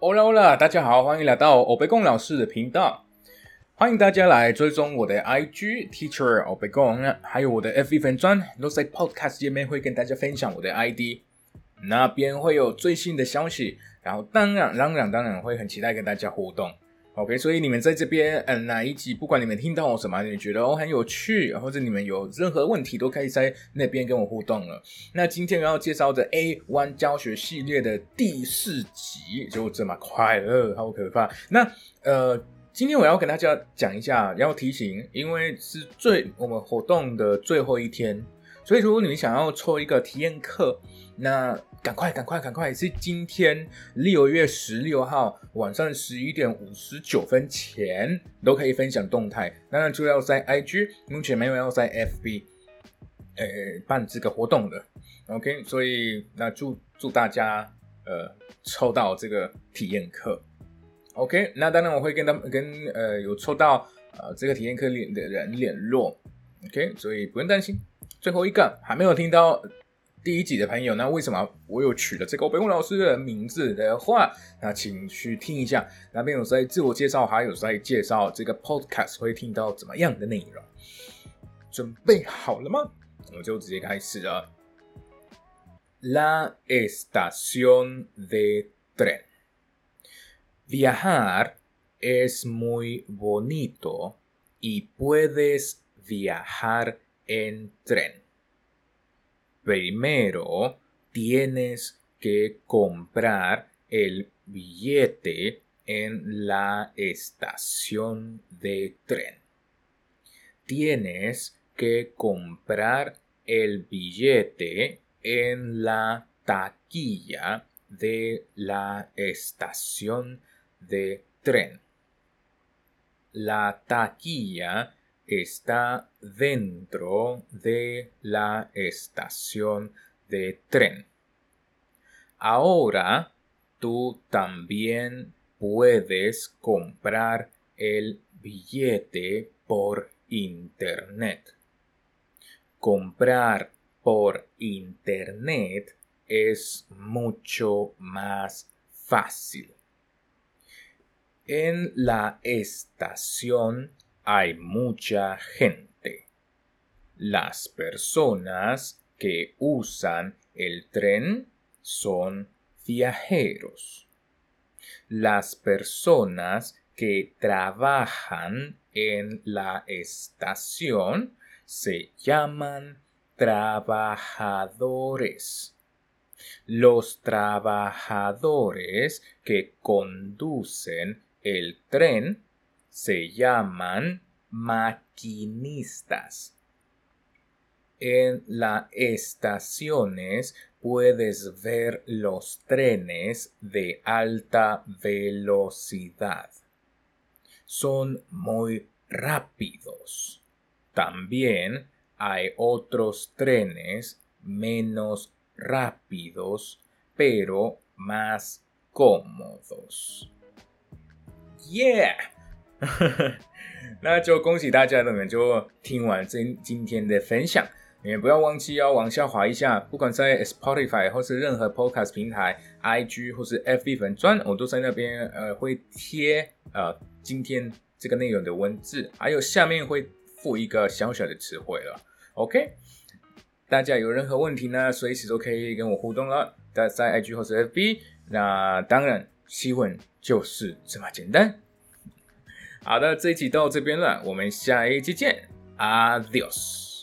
Hola Hola，大家好，欢迎来到欧贝贡老师的频道。欢迎大家来追踪我的 IG Teacher 欧贝贡，还有我的 FB 粉专，都在 Podcast 界面会跟大家分享我的 ID，那边会有最新的消息。然后当然，当然，当然会很期待跟大家互动。OK，所以你们在这边，嗯，哪一集，不管你们听到我什么，你觉得哦很有趣，或者你们有任何问题，都可以在那边跟我互动了。那今天要介绍的 A One 教学系列的第四集就这么快乐，好可怕。那呃，今天我要跟大家讲一下，要提醒，因为是最我们活动的最后一天，所以如果你们想要抽一个体验课，那赶快，赶快，赶快！是今天六月十六号晚上十一点五十九分前都可以分享动态。当然，就要在 IG，目前没有要在 FB，呃，办这个活动的。OK，所以那祝祝大家呃抽到这个体验课。OK，那当然我会跟他们跟呃有抽到呃这个体验课里的人联络。OK，所以不用担心。最后一个还没有听到。第一集的朋友，那为什么我有取了这个北文老师的名字的话，那请去听一下，那边有在自我介绍，还有在介绍这个 podcast 会听到怎么样的内容。准备好了吗？我就直接开始了。La estación de tren. Viajar es muy bonito y puedes viajar en tren. Primero tienes que comprar el billete en la estación de tren. Tienes que comprar el billete en la taquilla de la estación de tren. La taquilla está dentro de la estación de tren. Ahora tú también puedes comprar el billete por internet. Comprar por internet es mucho más fácil. En la estación hay mucha gente. Las personas que usan el tren son viajeros. Las personas que trabajan en la estación se llaman trabajadores. Los trabajadores que conducen el tren se llaman maquinistas. En las estaciones puedes ver los trenes de alta velocidad. Son muy rápidos. También hay otros trenes menos rápidos, pero más cómodos. Yeah! 那就恭喜大家，你们就听完今今天的分享，你们不要忘记要往下滑一下，不管在 Spotify 或是任何 Podcast 平台，IG 或是 FB 粉专，我都在那边呃会贴呃今天这个内容的文字，还有下面会附一个小小的词汇了。OK，大家有任何问题呢，随时都可以跟我互动了，在在 IG 或是 FB。那当然，新闻就是这么简单。好的，这一集到这边了，我们下一期见，Adios。